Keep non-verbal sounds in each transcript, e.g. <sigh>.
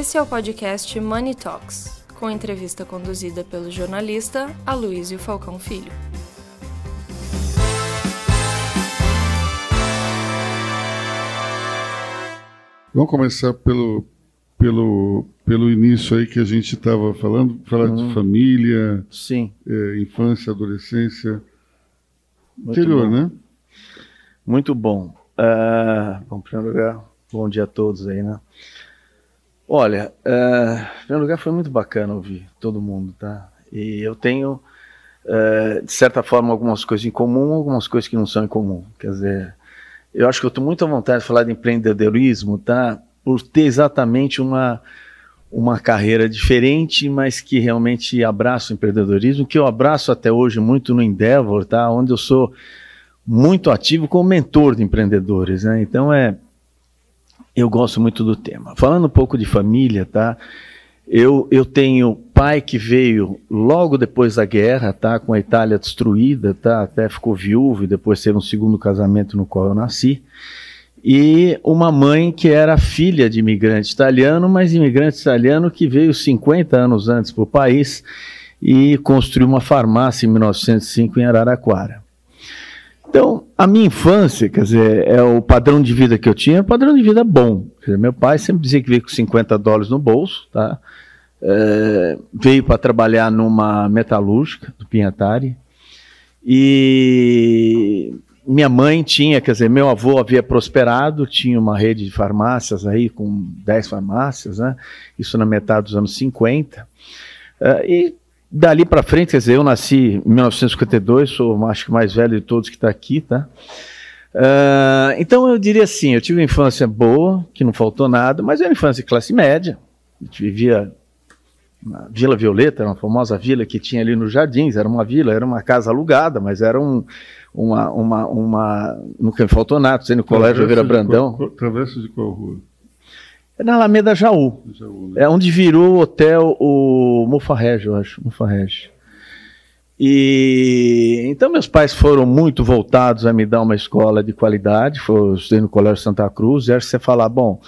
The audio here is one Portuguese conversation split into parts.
Esse é o podcast Money Talks, com entrevista conduzida pelo jornalista Aloysio Falcão Filho. Vamos começar pelo, pelo, pelo início aí que a gente estava falando, falar Uhum. de família, Sim. eh, infância, adolescência. Muito Interior, bom. né? Muito bom. Ah, bom, em primeiro lugar, bom dia a todos aí, né? Olha, ah, em primeiro lugar, foi muito bacana ouvir todo mundo, tá? E eu tenho, ah, de certa forma, algumas coisas em comum, algumas coisas que não são em comum. Quer dizer, eu acho que eu estou muito à vontade de falar de empreendedorismo, tá? Por ter exatamente uma, uma carreira diferente, mas que realmente abraça o empreendedorismo, que eu abraço até hoje muito no Endeavor, tá? Onde eu sou muito ativo como mentor de empreendedores, né? Então é eu gosto muito do tema. Falando um pouco de família, tá? Eu, eu tenho pai que veio logo depois da guerra, tá? Com a Itália destruída, tá? Até ficou viúvo e depois teve um segundo casamento no qual eu nasci. E uma mãe que era filha de imigrante italiano, mas imigrante italiano que veio 50 anos antes para o país e construiu uma farmácia em 1905 em Araraquara. Então, a minha infância, quer dizer, é o padrão de vida que eu tinha, padrão de vida bom. Dizer, meu pai sempre dizia que veio com 50 dólares no bolso, tá? É, veio para trabalhar numa metalúrgica do Pinhatari. E minha mãe tinha, quer dizer, meu avô havia prosperado, tinha uma rede de farmácias aí, com 10 farmácias, né? Isso na metade dos anos 50. É, e dali para frente, quer dizer, eu nasci em 1952, sou acho que mais velho de todos que está aqui, tá? Ah, então eu diria assim, eu tive uma infância boa, que não faltou nada, mas era uma infância de classe média. A gente vivia na Vila Violeta, era uma famosa vila que tinha ali nos Jardins, era uma vila, era uma casa alugada, mas era um, uma, uma, uma, nunca me faltou nada, no Colégio Oliveira de Brandão, qual- Travessa de qual rua? É na Alameda Jaú, Jaú, né? é onde virou o hotel o Mufarrege, eu acho, Mufarrege. E então meus pais foram muito voltados a me dar uma escola de qualidade, foi, eu estudei no Colégio Santa Cruz, e acho que você falar, bom,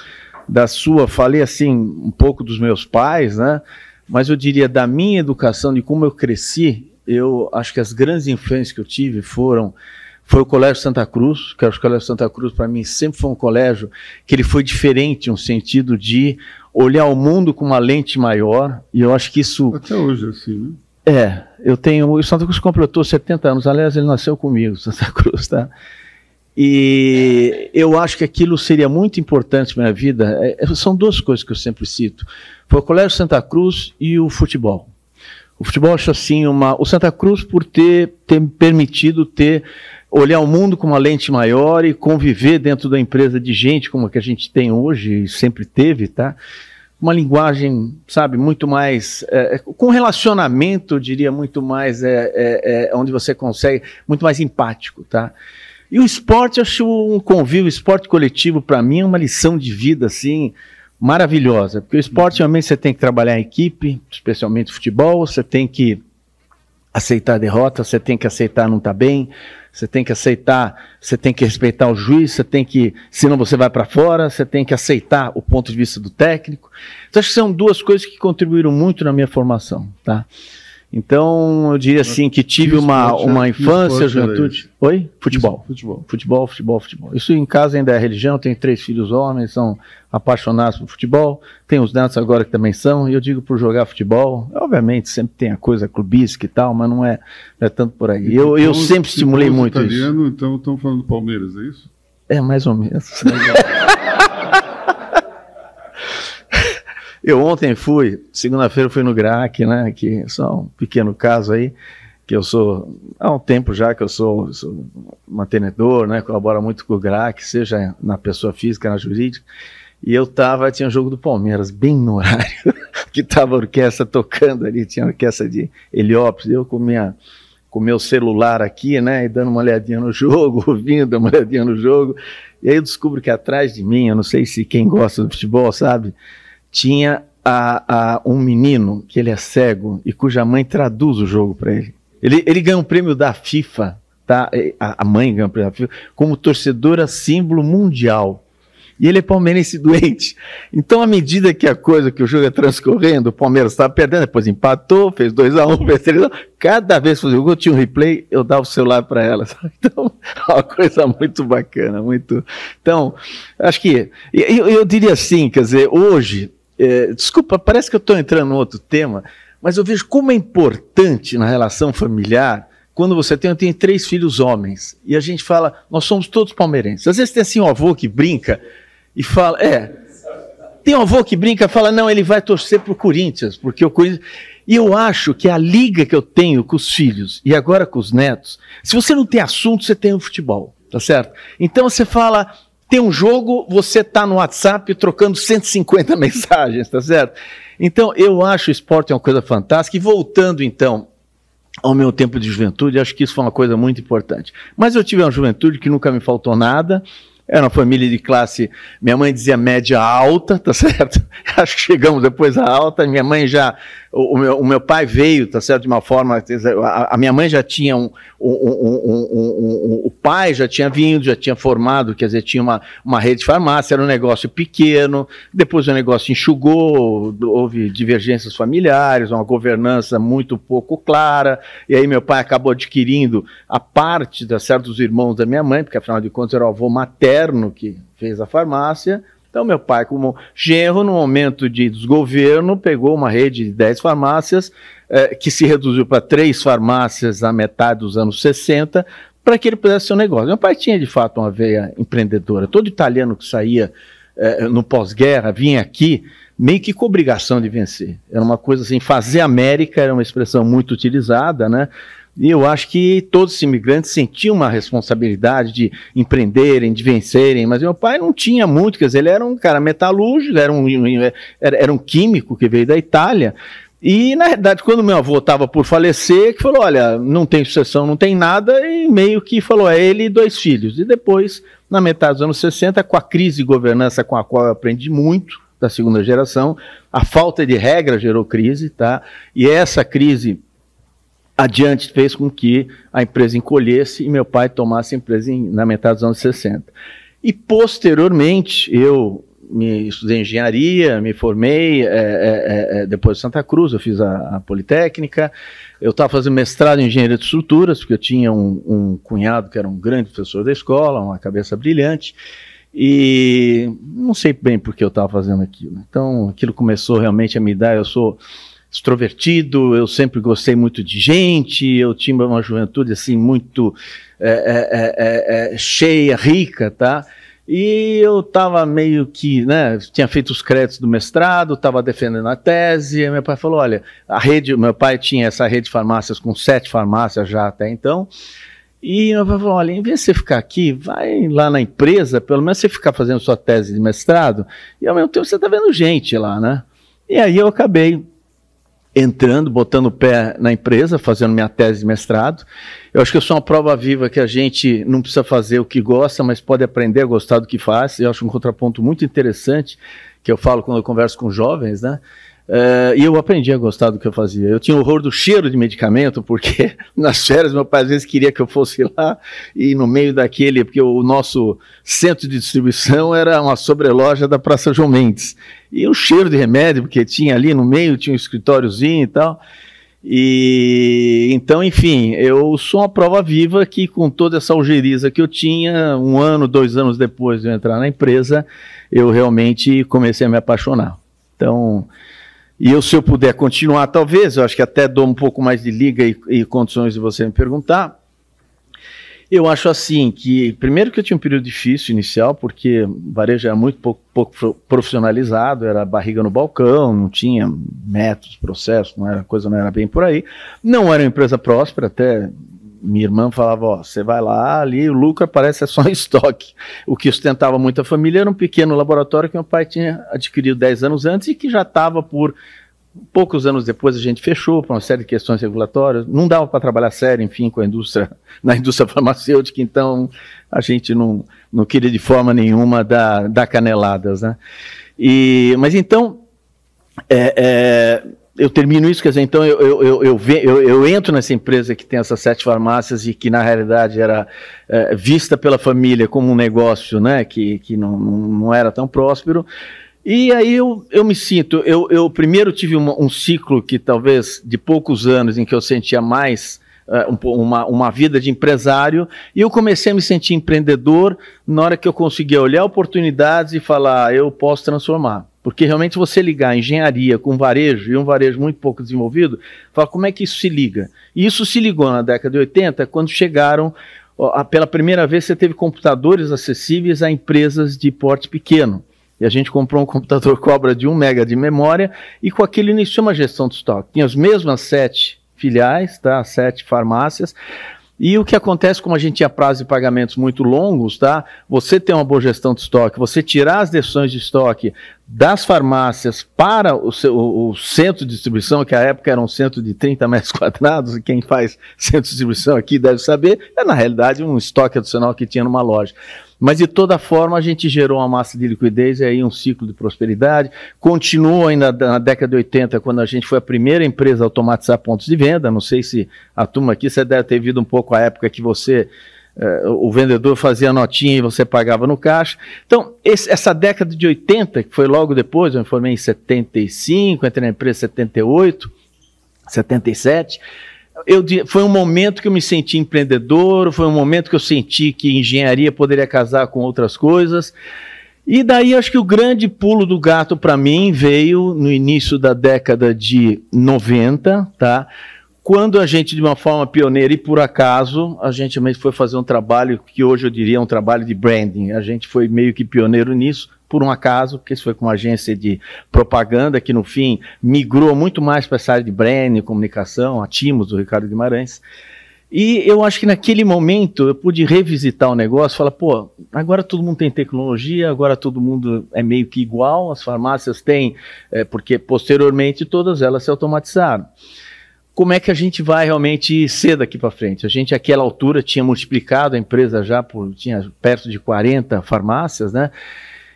da sua, falei assim um pouco dos meus pais, né? Mas eu diria da minha educação, de como eu cresci, eu acho que as grandes influências que eu tive foram foi o Colégio Santa Cruz, que acho que o Colégio Santa Cruz para mim sempre foi um colégio que ele foi diferente, no sentido de olhar o mundo com uma lente maior, e eu acho que isso Até hoje, assim, né? é, eu tenho. O Santa Cruz completou 70 anos. Aliás, ele nasceu comigo, <laughs> Santa Cruz, tá? E eu acho que aquilo seria muito importante na minha vida. É, é, são duas coisas que eu sempre cito: foi o Colégio Santa Cruz e o futebol. O futebol acho assim uma. O Santa Cruz por ter, ter me permitido ter olhar o mundo com uma lente maior e conviver dentro da empresa de gente como a que a gente tem hoje e sempre teve, tá? uma linguagem, sabe, muito mais, é, é, com relacionamento, eu diria, muito mais, é, é, é, onde você consegue, muito mais empático, tá? E o esporte, eu acho um convívio, esporte coletivo, para mim, é uma lição de vida, assim, maravilhosa, porque o esporte, realmente, você tem que trabalhar em equipe, especialmente futebol, você tem que aceitar a derrota, você tem que aceitar não estar bem, você tem que aceitar, você tem que respeitar o juiz, você tem que, senão você vai para fora, você tem que aceitar o ponto de vista do técnico. Então, acho que são duas coisas que contribuíram muito na minha formação, tá? Então, eu diria assim que tive uma, esporte é- uma infância, juventude. Oi? Futebol. Futebol. Futebol, futebol, futebol. Isso em casa ainda é religião, tenho três filhos homens, são apaixonados por futebol, tenho os netos agora que também são, e eu digo por jogar futebol, obviamente sempre tem a coisa clubística e tal, mas não é, não é tanto por aí. Eu, eu sempre se estimulei muito isso. italiano, então estão falando do Palmeiras, é isso? É, mais ou menos. <laughs> eu ontem fui, segunda-feira fui no GRAC, né, que só um pequeno caso aí, que eu sou, há um tempo já que eu sou, sou mantenedor, né, colaboro muito com o GRAC, seja na pessoa física, na jurídica, e eu tava, tinha jogo do Palmeiras, bem no <laughs> horário, que tava a orquestra tocando ali, tinha a orquestra de Heliópolis, eu com minha com meu celular aqui, né, e dando uma olhadinha no jogo, <laughs> ouvindo uma olhadinha no jogo, e aí eu descubro que atrás de mim, eu não sei se quem gosta do futebol sabe, tinha a, a, um menino que ele é cego e cuja mãe traduz o jogo para ele. ele. Ele ganha um prêmio da FIFA, tá? A, a mãe ganha um prêmio da FIFA como torcedora símbolo mundial. E ele é palmeirense doente. Então, à medida que a coisa, que o jogo é transcorrendo, o Palmeiras estava perdendo, depois empatou, fez 2x1, um, fez 3x1. Cada vez que eu tinha um replay, eu dava o celular para ela. <laughs> Sabe? Então, é uma coisa muito bacana, muito. Então, acho que. Eu, eu diria assim, quer dizer, hoje. É, desculpa, parece que eu estou entrando em outro tema, mas eu vejo como é importante na relação familiar quando você tem, eu tenho três filhos homens, e a gente fala, nós somos todos palmeirenses. Às vezes tem assim um avô que brinca e fala, é, tem um avô que brinca e fala, não, ele vai torcer para o Corinthians, porque o Corinthians... E eu acho que a liga que eu tenho com os filhos e agora com os netos, se você não tem assunto, você tem o futebol, tá certo? Então você fala, tem um jogo, você está no WhatsApp trocando 150 <laughs> mensagens, tá certo? Então eu acho o esporte uma coisa fantástica. E voltando então ao meu tempo de juventude, acho que isso foi uma coisa muito importante. Mas eu tive uma juventude que nunca me faltou nada, era uma família de classe, minha mãe dizia média alta, tá <laughs> certo? Acho que chegamos depois à alta, minha mãe já, o, meu, o meu, pai veio, tá certo, de uma forma, a, a minha mãe já tinha um, um, um, o pai já tinha vindo, já tinha formado, quer dizer, tinha uma, uma rede de farmácia, era um negócio pequeno, depois o negócio enxugou, houve divergências familiares, uma governança muito pouco clara, e aí meu pai acabou adquirindo a parte, tá certo, dos irmãos da minha mãe, porque afinal de contas era o avô materno, que fez a farmácia. Então, meu pai, como genro, no momento de desgoverno, pegou uma rede de 10 farmácias, eh, que se reduziu para três farmácias na metade dos anos 60, para que ele pudesse ser um negócio. Meu pai tinha, de fato, uma veia empreendedora. Todo italiano que saía eh, no pós-guerra vinha aqui meio que com obrigação de vencer. Era uma coisa assim, fazer América era uma expressão muito utilizada, né? E eu acho que todos os imigrantes sentiam uma responsabilidade de empreenderem, de vencerem, mas meu pai não tinha muito, quer dizer, ele era um cara metalúrgico, era um, era, era um químico que veio da Itália, e, na verdade, quando meu avô estava por falecer, que falou: olha, não tem sucessão, não tem nada, e meio que falou: é ele e dois filhos. E depois, na metade dos anos 60, com a crise de governança com a qual eu aprendi muito, da segunda geração, a falta de regra gerou crise, tá? E essa crise adiante fez com que a empresa encolhesse e meu pai tomasse a empresa em, na metade dos anos 60. E posteriormente, eu me estudei engenharia, me formei, é, é, é, é depois de Santa Cruz, eu fiz a, a Politécnica, eu estava fazendo mestrado em engenharia de estruturas, porque eu tinha um, um, cunhado que era um grande professor da escola, uma cabeça brilhante, e não sei bem por que eu estava fazendo aquilo. Então, aquilo começou realmente a me dar, eu sou extrovertido, eu sempre gostei muito de gente, eu tinha uma juventude assim muito é, é, é, cheia, rica, tá? E eu estava meio que, né, tinha feito os créditos do mestrado, estava defendendo a tese, meu pai falou, olha, a rede, meu pai tinha essa rede de farmácias com sete farmácias já até então, e meu pai falou, olha, em vez de você ficar aqui, vai lá na empresa, pelo menos você ficar fazendo sua tese de mestrado, e ao mesmo tempo você está vendo gente lá, né? E aí eu acabei entrando, botando o pé na empresa, fazendo minha tese de mestrado. Eu acho que eu sou uma prova viva que a gente não precisa fazer o que gosta, mas pode aprender a gostar do que faz. Eu acho um contraponto muito interessante que eu falo quando eu converso com jovens, né? Uh, e eu aprendi a gostar do que eu fazia. Eu tinha horror do cheiro de medicamento, porque <laughs> nas férias meu pai às vezes queria que eu fosse lá e no meio daquele, porque o nosso centro de distribuição era uma sobreloja da Praça João Mendes. E o cheiro de remédio, porque tinha ali no meio, tinha um escritóriozinho e tal. E então, enfim, eu sou uma prova viva que, com toda essa algeriza que eu tinha, um ano, dois anos depois de eu entrar na empresa, eu realmente comecei a me apaixonar. Então, e eu, se eu puder continuar, talvez, eu acho que até dou um pouco mais de liga e, e condições de você me perguntar. Eu acho assim que, primeiro que eu tinha um período difícil inicial, porque o varejo era muito pouco, pouco, profissionalizado, era barriga no balcão, não tinha métodos, processos, não era, coisa não era bem por aí. Não era uma empresa próspera, até minha irmã falava, você vai lá, ali o lucro aparece é só em <laughs> estoque. O que sustentava muito a família era um pequeno laboratório que meu pai tinha adquirido 10 anos antes e que já estava por poucos anos depois a gente fechou por uma série de questões regulatórias. Não dava para trabalhar sério, enfim, com a indústria, <laughs> na indústria farmacêutica, então a gente não, não queria de forma nenhuma dar, dar caneladas, né? E, mas então, é, é, eu termino isso, quer dizer, então eu, eu, eu, eu, eu, entro nessa empresa que tem essas sete farmácias e que na realidade era é, vista pela família como um negócio né, que, que não, não era tão próspero. E aí eu, eu me sinto, eu, eu primeiro tive uma, um ciclo que talvez de poucos anos em que eu sentia mais uh, uma, uma vida de empresário e eu comecei a me sentir empreendedor na hora que eu conseguia olhar oportunidades e falar, ah, eu posso transformar. Porque realmente você ligar engenharia com varejo e um varejo muito pouco desenvolvido, fala como é que isso se liga? E isso se ligou na década de 80 quando chegaram pela primeira vez você teve computadores acessíveis a empresas de porte pequeno. E a gente comprou um computador <laughs> cobra de 1 mega de memória e com aquele iniciou uma gestão de estoque. Tinha as mesmas sete filiais, tá? sete farmácias. E o que acontece, como a gente tinha prazo de pagamentos muito longos, tá? Você tem uma boa gestão de estoque, você tirar as decisões de estoque das farmácias para o, seu, o, centro de distribuição, que à época era um centro de 30 metros <laughs> quadrados, e quem faz centro de distribuição aqui deve saber, é na realidade um estoque adicional que tinha numa loja. Mas de toda forma a gente gerou uma massa de liquidez e aí um ciclo de prosperidade. Continuou ainda na década de 80, quando a gente foi a primeira empresa a automatizar pontos de venda. Não sei se a turma aqui, você deve ter visto um pouco a época que você Uh, o vendedor fazia notinha e você pagava no caixa. Então, esse, essa década de 80, que foi logo depois, eu me formei em 75, entrei na empresa em 78, 77, eu, foi um momento que eu me senti empreendedor, foi um momento que eu senti que engenharia poderia casar com outras coisas. E daí acho que o grande pulo do gato para mim veio no início da década de 90, tá? Quando a gente, de uma forma pioneira e por acaso, a gente foi fazer um trabalho que hoje eu diria um trabalho de branding. A gente foi meio que pioneiro nisso, por um acaso, porque isso foi com uma agência de propaganda que no fim migrou muito mais para essa área de branding, comunicação, a Timos, do Ricardo Guimarães. E eu acho que naquele momento eu pude revisitar o negócio, falar, pô, agora todo mundo tem tecnologia, agora todo mundo é meio que igual, as farmácias têm, é, porque posteriormente todas elas se automatizaram como é que a gente vai realmente ser daqui para frente? A gente, àquela altura, tinha multiplicado a empresa já por, tinha perto de 40 farmácias, né?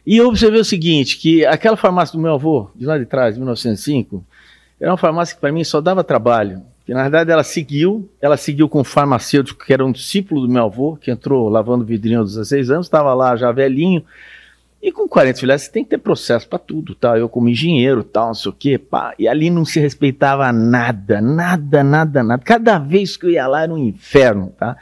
E eu observei o seguinte, que aquela farmácia do meu avô, de lá de trás, de 1905, era uma farmácia que para mim só dava trabalho. Que na verdade ela seguiu, ela seguiu com um farmacêutico que era um discípulo do meu avô, que entrou lavando vidrinho aos 16 anos, estava lá já velhinho. E com 40 filiais você tem que ter processo para tudo, tá? Eu como engenheiro, tal, não sei o quê, pá. E ali não se respeitava nada, nada, nada, nada. Cada vez que eu ia lá era um inferno, tá?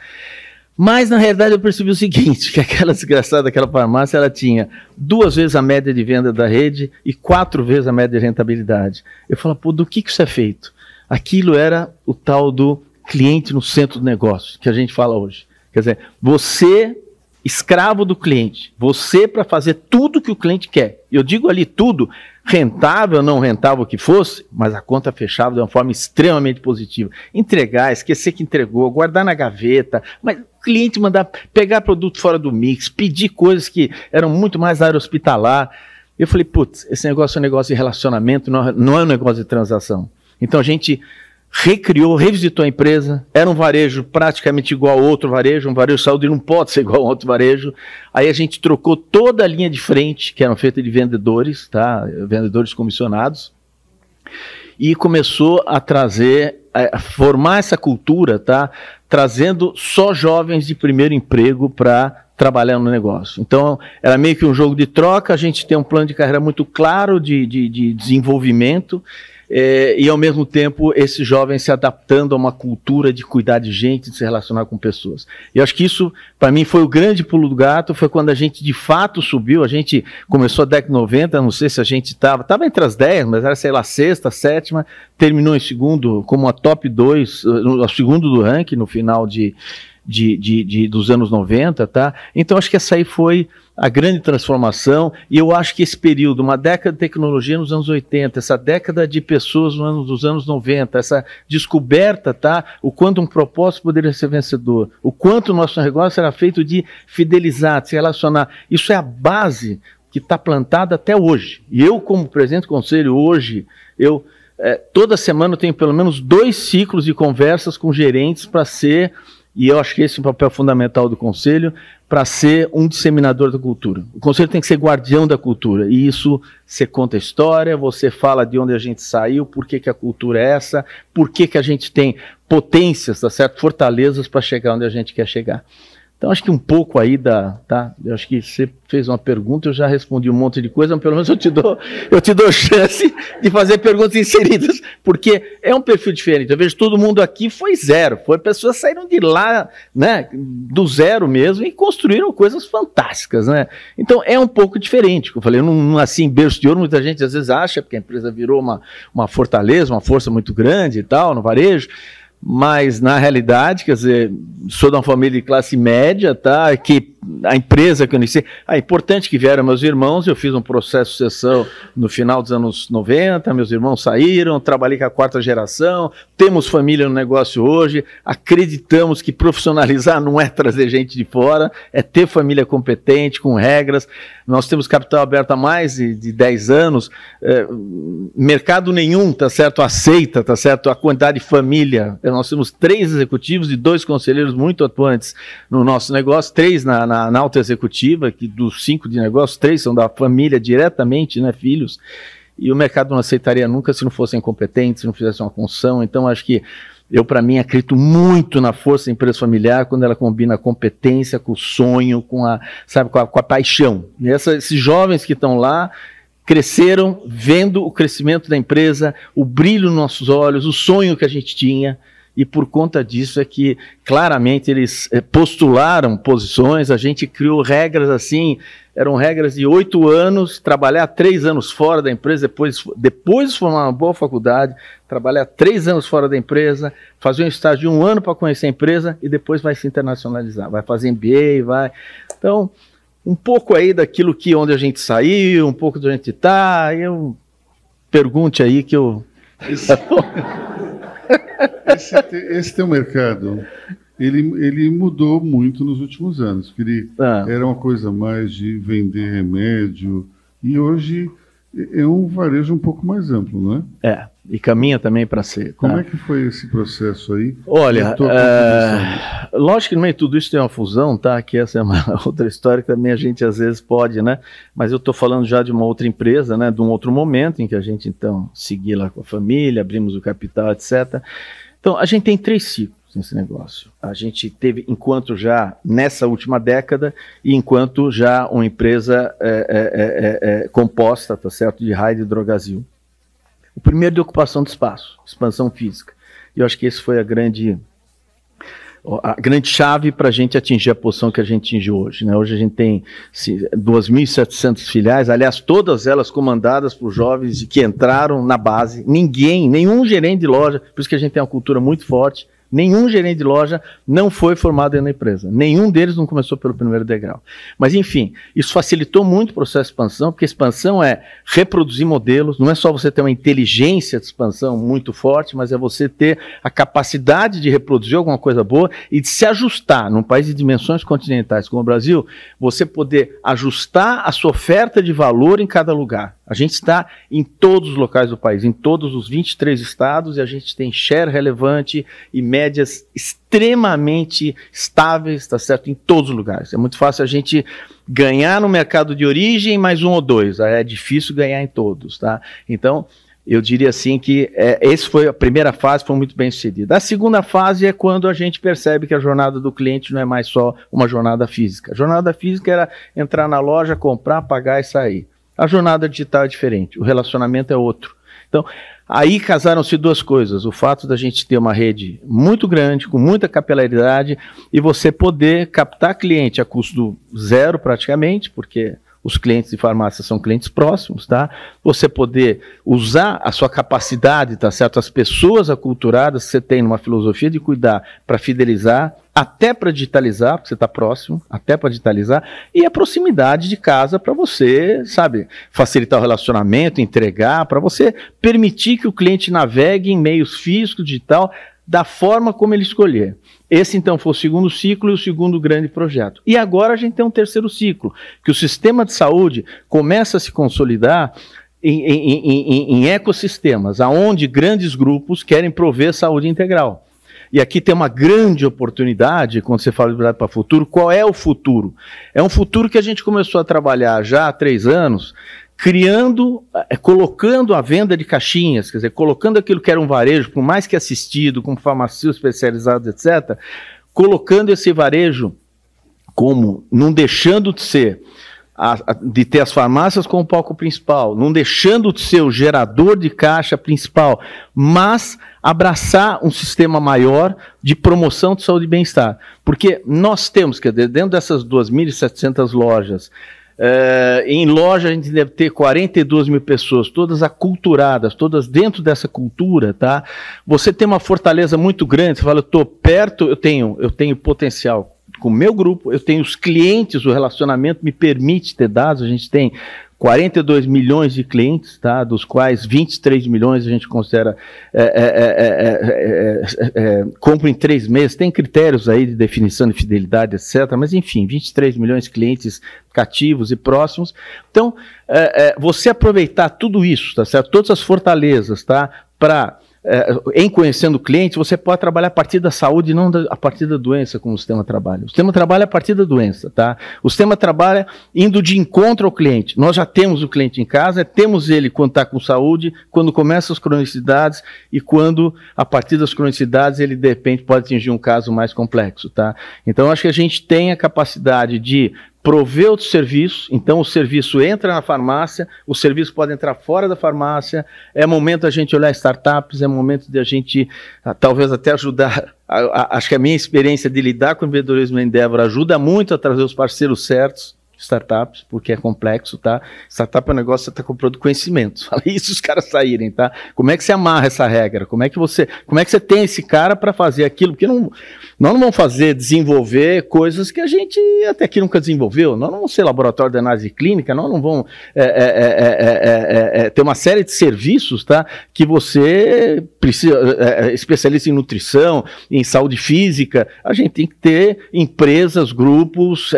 Mas, na realidade, eu percebi o seguinte, <laughs> que aquela desgraçada, aquela farmácia, ela tinha duas vezes a média de venda da rede e quatro vezes a média de rentabilidade. Eu falo, pô, do que, que isso é feito? Aquilo era o tal do cliente no centro do negócio, que a gente fala hoje. Quer dizer, você escravo do cliente. Você para fazer tudo que o cliente quer. Eu digo ali tudo, rentável não rentável que fosse, mas a conta fechava de uma forma extremamente positiva. Entregar, esquecer que entregou, guardar na gaveta, mas o cliente mandar pegar produto fora do mix, pedir coisas que eram muito mais área hospitalar. Eu falei, putz, esse negócio é um negócio de relacionamento, não, não é um negócio de transação. Então a gente recriou, revisitou a empresa, era um varejo praticamente igual a outro varejo, um varejo saúde não pode ser igual a outro varejo. Aí a gente trocou toda a linha de frente, que eram feitas de vendedores, tá? vendedores comissionados, e começou a trazer, a formar essa cultura, tá? trazendo só jovens de primeiro emprego para trabalhar no negócio. Então, era meio que um jogo de troca, a gente tem um plano de carreira muito claro de, de, de desenvolvimento, é, e ao mesmo tempo esses jovens se adaptando a uma cultura de cuidar de gente, de se relacionar com pessoas. E acho que isso, para mim, foi o grande pulo do gato, foi quando a gente de fato subiu, a gente começou a década 90, não sei se a gente estava, estava entre as 10, mas era, sei lá, sexta, sétima, terminou em segundo como a top 2, o segundo do ranking no final de, de, de, de, dos anos 90, tá? Então acho que essa aí foi a grande transformação, e eu acho que esse período, uma década de tecnologia nos anos 80, essa década de pessoas no ano, dos anos 90, essa descoberta, tá? O quanto um propósito poderia ser vencedor, o quanto o nosso negócio era feito de fidelizar, de se relacionar. Isso é a base que está plantada até hoje. E eu, como presidente do conselho, hoje, eu é, toda semana eu tenho pelo menos dois ciclos de conversas com gerentes para ser E eu acho que esse é o papel fundamental do conselho para ser um disseminador da cultura. O conselho tem que ser guardião da cultura. E isso você conta a história, você fala de onde a gente saiu, por que, que a cultura é essa, por que, que a gente tem potências, tá certo? fortalezas para chegar onde a gente quer chegar. Então, acho que um pouco aí da. Tá? Eu acho que você fez uma pergunta, eu já respondi um monte de coisa, mas pelo menos eu te dou, eu te dou chance de fazer perguntas inseridas, porque é um perfil diferente. Eu vejo todo mundo aqui foi zero, foi pessoas saíram de lá, né, do zero mesmo e construíram coisas fantásticas, né? Então é um pouco diferente. Eu falei, não assim berço de ouro, muita gente às vezes acha porque a empresa virou uma, uma fortaleza, uma força muito grande e tal no varejo mas na realidade, quer dizer, sou de uma família de classe média, tá? Que a empresa que eu iniciei. Ah, é importante que vieram meus irmãos, eu fiz um processo de sucessão no final dos anos 90, meus irmãos saíram, trabalhei com a quarta geração, temos família no negócio hoje, acreditamos que profissionalizar não é trazer gente de fora, é ter família competente, com regras. Nós temos capital aberto há mais de, de 10 anos, é, mercado nenhum, tá certo, aceita, tá certo, a quantidade de família. Nós temos três executivos e dois conselheiros muito atuantes no nosso negócio, três na, na na, alta executiva, que dos cinco de negócios, três são da família diretamente, né, filhos, e o mercado não aceitaria nunca se não fossem competentes, se não fizessem uma função. Então, acho que eu, para mim, acredito muito na força da empresa familiar quando ela combina a competência com o sonho, com a, sabe, com a, com a paixão. E essa, esses jovens que estão lá cresceram vendo o crescimento da empresa, o brilho nos nossos olhos, o sonho que a gente tinha e por conta disso é que claramente eles eh, postularam posições, a gente criou regras assim, eram regras de oito anos, trabalhar três anos fora da empresa, depois, depois de formar uma boa faculdade, trabalhar três anos fora da empresa, fazer um estágio de um ano para conhecer a empresa e depois vai se internacionalizar, vai fazer MBA, vai. Então, um pouco aí daquilo que onde a gente saiu, um pouco de onde a gente está, eu pergunte aí que eu. <laughs> <laughs> esse, esse teu mercado, ele, ele mudou muito nos últimos anos. Que ele ah. era uma coisa mais de vender remédio e hoje é um varejo um pouco mais amplo, não é? É, e caminha também para ser. Tá? Como é que foi esse processo aí? Olha, é, lógico que no meio de tudo isso tem uma fusão, tá? Que essa é uma <laughs> outra história que também a gente às vezes pode, né? Mas eu estou falando já de uma outra empresa, né? De um outro momento em que a gente então seguia lá com a família, abrimos o capital, etc. Então a gente tem três ciclos nesse negócio. A gente teve, enquanto já nessa última década, e enquanto já uma empresa é, é, é, é, é composta, tá certo, de raio de drogazil. O primeiro de ocupação de espaço, expansão física. E eu acho que esse foi a grande a grande chave para a gente atingir a posição que a gente atingiu hoje. Né? Hoje a gente tem 2.700 filiais, aliás, todas elas comandadas por jovens que entraram na base. Ninguém, nenhum gerente de loja, por isso que a gente tem uma cultura muito forte Nenhum gerente de loja não foi formado na empresa. Nenhum deles não começou pelo primeiro degrau. Mas, enfim, isso facilitou muito o processo de expansão, porque expansão é reproduzir modelos, não é só você ter uma inteligência de expansão muito forte, mas é você ter a capacidade de reproduzir alguma coisa boa e de se ajustar. Num país de dimensões continentais como o Brasil, você poder ajustar a sua oferta de valor em cada lugar. A gente está em todos os locais do país, em todos os 23 estados, e a gente tem share relevante e médias extremamente estáveis, tá certo? Em todos os lugares. É muito fácil a gente ganhar no mercado de origem mais um ou dois. É difícil ganhar em todos, tá? Então, eu diria assim que é, essa foi a primeira fase, foi muito bem sucedida. A segunda fase é quando a gente percebe que a jornada do cliente não é mais só uma jornada física. A jornada física era entrar na loja, comprar, pagar e sair. A jornada digital é diferente, o relacionamento é outro. Então, aí casaram-se duas coisas: o fato da gente ter uma rede muito grande, com muita capilaridade, e você poder captar cliente a custo zero praticamente, porque os clientes de farmácia são clientes próximos, tá? Você poder usar a sua capacidade, tá certo? As pessoas aculturadas que você tem numa filosofia de cuidar para fidelizar, até para digitalizar, porque você está próximo, até para digitalizar, e a proximidade de casa para você, sabe, facilitar o relacionamento, entregar, para você permitir que o cliente navegue em meios físicos, digital, da forma como ele escolher. Esse então foi o segundo ciclo e o segundo grande projeto. E agora a gente tem um terceiro ciclo, que o sistema de saúde começa a se consolidar em, em, em, em ecossistemas, aonde grandes grupos querem prover saúde integral. E aqui tem uma grande oportunidade, quando você fala de habilidade para o futuro, qual é o futuro? É um futuro que a gente começou a trabalhar já há três anos, criando, é, colocando a venda de caixinhas, quer dizer, colocando aquilo que era um varejo, por mais que assistido, com farmacêuticos especializados, etc., colocando esse varejo como não deixando de ser a, a, de ter as farmácias como palco principal, não deixando de ser o gerador de caixa principal, mas abraçar um sistema maior de promoção de saúde e bem-estar. Porque nós temos, dizer, dentro dessas 2.700 lojas, é, em loja a gente deve ter 42 mil pessoas, todas aculturadas, todas dentro dessa cultura, tá? Você tem uma fortaleza muito grande, você fala, eu estou perto, eu tenho, eu tenho potencial com o meu grupo, eu tenho os clientes, o relacionamento me permite ter dados, a gente tem 42 milhões de clientes, tá? dos quais 23 milhões a gente considera é, é, é, compra em três meses, tem critérios aí de definição de fidelidade, etc. Mas enfim, 23 milhões de clientes cativos e próximos. Então, você aproveitar tudo isso, tá certo? Todas as fortalezas, tá? Para é, em conhecendo o cliente, você pode trabalhar a partir da saúde e não da, a partir da doença, como o sistema trabalha. O sistema trabalha a partir da doença, tá? O sistema trabalha indo de encontro ao cliente. Nós já temos o cliente em casa, temos ele quando está com saúde, quando começa as cronicidades e quando, a partir das cronicidades, ele de repente pode atingir um caso mais complexo, tá? Então, acho que a gente tem a capacidade de prover outro serviço, então o serviço entra na farmácia, o serviço pode entrar fora da farmácia, é momento a gente olhar startups, é momento de a gente ah, talvez até ajudar, <laughs> acho que a minha experiência de lidar com o empreendedorismo na Endeavor ajuda muito a trazer os parceiros certos, startups, porque é complexo, tá? Startup é um negócio que você está comprando conhecimento. Fala isso os caras saírem, tá? Como é que você amarra essa regra? Como é que você, como é que você tem esse cara para fazer aquilo? Porque não, nós não vamos fazer, desenvolver coisas que a gente até aqui nunca desenvolveu. Nós não vamos ser laboratório de análise clínica, nós não vamos é, é, é, ter uma série de serviços, tá? Que você precisa, especialista em nutrição, em saúde física, a gente tem que ter empresas, grupos,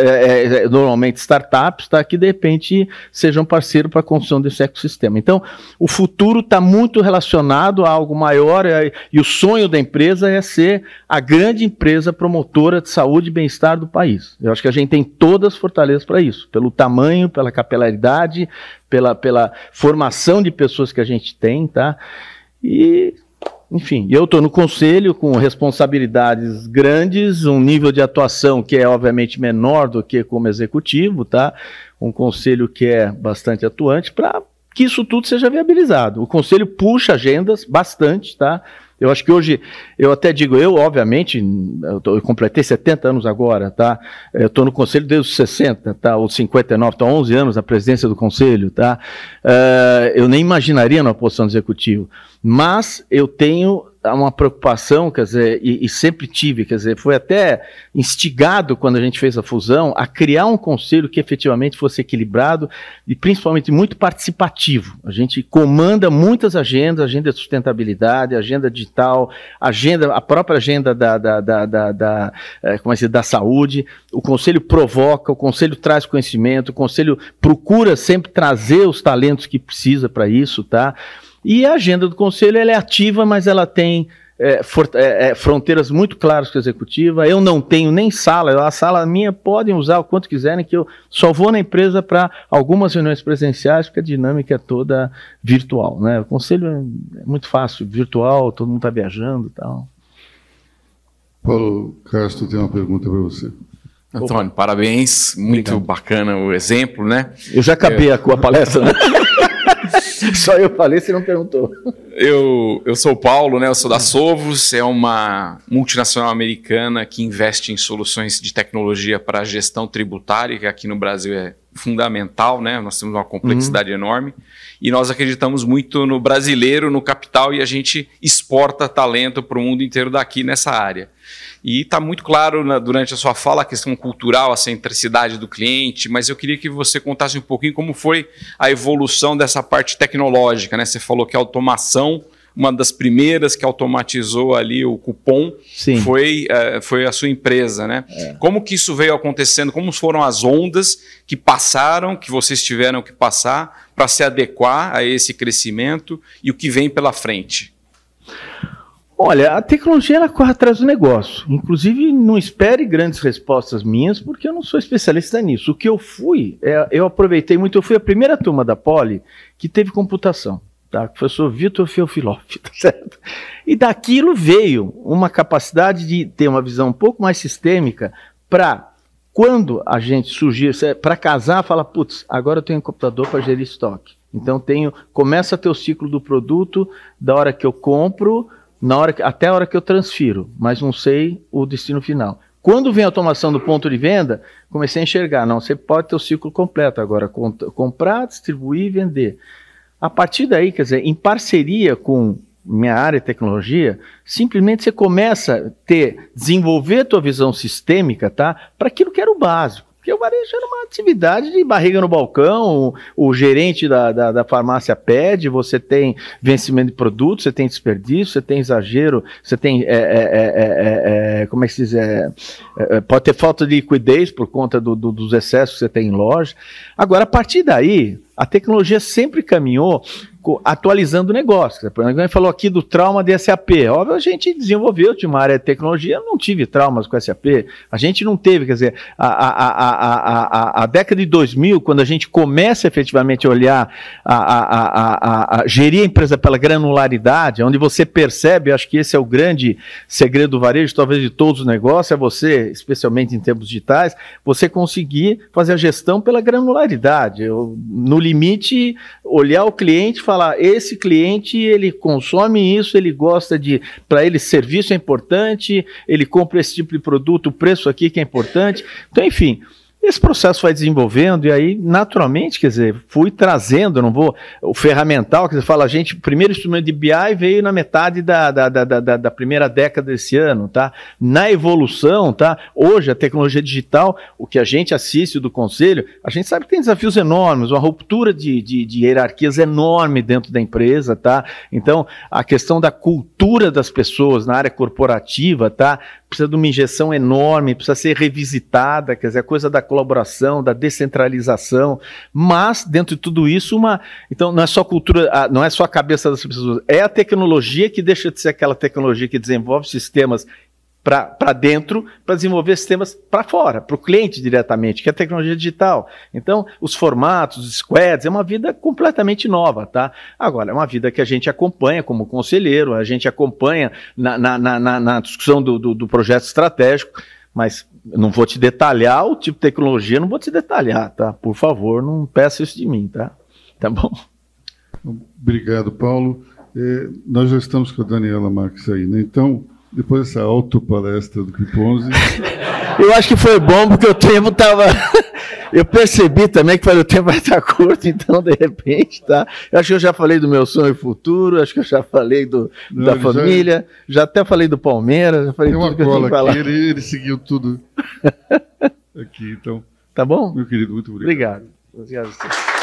normalmente startups, tá? Que de repente sejam parceiros para a construção desse ecossistema. Então, o futuro está muito relacionado a algo maior é, e o sonho da empresa é ser a grande empresa promotora de saúde e bem-estar do país. Eu acho que a gente tem todas as fortalezas para isso, pelo tamanho, pela capilaridade, pela, pela formação de pessoas que a gente tem, tá? E enfim, eu estou no conselho com responsabilidades grandes, um nível de atuação que é obviamente menor do que como executivo, tá? Um conselho que é bastante atuante para que isso tudo seja viabilizado. O conselho puxa agendas bastante, tá? Eu acho que hoje, eu até digo, eu, obviamente, eu, tô, eu completei 70 anos agora, tá? Eu estou no conselho desde os 60, tá? Ou 59, estou há 11 anos na presidência do conselho, tá? Uh, eu nem imaginaria numa posição de executivo. Mas eu tenho uma preocupação, quer dizer, e, e, sempre tive, quer dizer, foi até instigado quando a gente fez a fusão a criar um conselho que efetivamente fosse equilibrado e principalmente muito participativo. A gente comanda muitas agendas, agenda de sustentabilidade, agenda digital, agenda, a própria agenda da, da, da, da, da é, como é dizer, da saúde. O conselho provoca, o conselho traz conhecimento, o conselho procura sempre trazer os talentos que precisa para isso, tá? E a agenda do conselho é ativa, mas ela tem é, for, é, é, fronteiras muito claras com a executiva. Eu não tenho nem sala, a sala minha podem usar o quanto quiserem, que eu só vou na empresa para algumas reuniões presenciais, porque a dinâmica é toda virtual. Né? O conselho é, é muito fácil, virtual, todo mundo está viajando e tal. Paulo Castro tem uma pergunta para você. Antônio, parabéns, muito Obrigado. bacana o exemplo, né? Eu já acabei a, a palestra, né? <laughs> <laughs> Só eu falei, você não perguntou. Eu, eu sou o Paulo, né? Eu sou da Sovos, é uma multinacional americana que investe em soluções de tecnologia para gestão tributária, que aqui no Brasil é fundamental, né? Nós temos uma complexidade uhum. enorme e nós acreditamos muito no brasileiro, no capital e a gente exporta talento para o mundo inteiro daqui nessa área. E está muito claro na, durante a sua fala a questão cultural, a centricidade do cliente, mas eu queria que você contasse um pouquinho como foi a evolução dessa parte tecnológica. Né? Você falou que a automação uma das primeiras que automatizou ali o cupom foi, uh, foi a sua empresa, né? É. Como que isso veio acontecendo? Como foram as ondas que passaram, que vocês tiveram que passar para se adequar a esse crescimento e o que vem pela frente? Olha, a tecnologia ela corre atrás do negócio. Inclusive, não espere grandes respostas minhas, porque eu não sou especialista nisso. O que eu fui, é, eu aproveitei muito, eu fui a primeira turma da Poli que teve computação. Tá? O professor Vitor Feofiloff, <laughs> tá certo? E daquilo veio uma capacidade de ter uma visão um pouco mais sistêmica para quando a gente surgir, para casar, fala, putz, agora eu tenho um computador para gerir estoque. Então tenho, começa a ter o ciclo do produto da hora que eu compro na hora até a hora que eu transfiro, mas não sei o destino final. Quando vem a automação do ponto de venda, comecei a enxergar, não, você pode ter o ciclo completo agora, comprar, distribuir e vender. A partir daí, quer dizer, em parceria com minha área de tecnologia, simplesmente você começa a ter, desenvolver a tua visão sistêmica, tá? Para aquilo que era o básico. Porque o varejo era uma atividade de barriga no balcão, o, o gerente da, da, da, farmácia pede, você tem vencimento de produtos, você tem desperdício, você tem exagero, você tem, é, é, é, como é que se diz, pode ter falta de liquidez por conta do, do, dos excessos que você tem em loja. Agora, a partir daí, a tecnologia sempre caminhou atualizando o negócio. Por exemplo, falou aqui do trauma de SAP. Óbvio, a gente desenvolveu, tinha uma área de tecnologia, eu não tive traumas com SAP. A gente não teve, quer dizer, a, a, a, a, a década de 2000, quando a gente começa efetivamente a olhar, a, a, a, a, gerir a empresa pela granularidade, onde você percebe, acho que esse é o grande segredo do varejo, talvez de todos os negócios, é você, especialmente em termos digitais, você conseguir fazer a gestão pela granularidade. No limite, olhar o cliente e falar falar, esse cliente ele consome isso, ele gosta de, para ele serviço é importante, ele compra esse tipo de produto, o preço aqui que é importante. Então, enfim, esse processo vai desenvolvendo e aí, naturalmente, quer dizer, fui trazendo, não vou. O ferramental, quer dizer, fala, a gente, o primeiro instrumento de BI veio na metade da, da, da, da, da primeira década desse ano, tá? Na evolução, tá? Hoje, a tecnologia digital, o que a gente assiste do conselho, a gente sabe que tem desafios enormes, uma ruptura de, de, de hierarquias enorme dentro da empresa, tá? Então, a questão da cultura das pessoas na área corporativa, tá? Precisa de uma injeção enorme, precisa ser revisitada, quer dizer, a coisa da colaboração, da descentralização, mas dentro de tudo isso uma, então não é só cultura, não é só a cabeça das pessoas, é a tecnologia que deixa de ser aquela tecnologia que desenvolve sistemas para dentro para desenvolver sistemas para fora, para o cliente diretamente, que é a tecnologia digital. Então, os formatos, os squads, é uma vida completamente nova, tá? Agora, é uma vida que a gente acompanha como conselheiro, a gente acompanha na, na, na, na discussão do, do, do projeto estratégico, mas não vou te detalhar o tipo de tecnologia, não vou te detalhar, tá? Por favor, não peça isso de mim, tá? Tá bom? Obrigado, Paulo. É, nós já estamos com a Daniela Marques aí, né? Então, depois dessa autopalestra do Piponzi. <laughs> Eu acho que foi bom porque o tempo estava. <laughs> Eu percebi também que o tempo vai estar curto, então, de repente, tá? Eu acho que eu já falei do meu sonho futuro, acho que eu já falei do, Não, da família, já... já... até falei do Palmeiras, já falei Tem tudo que eu tinha aqui, ele, ele seguiu tudo <laughs> aqui, então. Tá bom? Meu querido, muito obrigado. Obrigado. Obrigado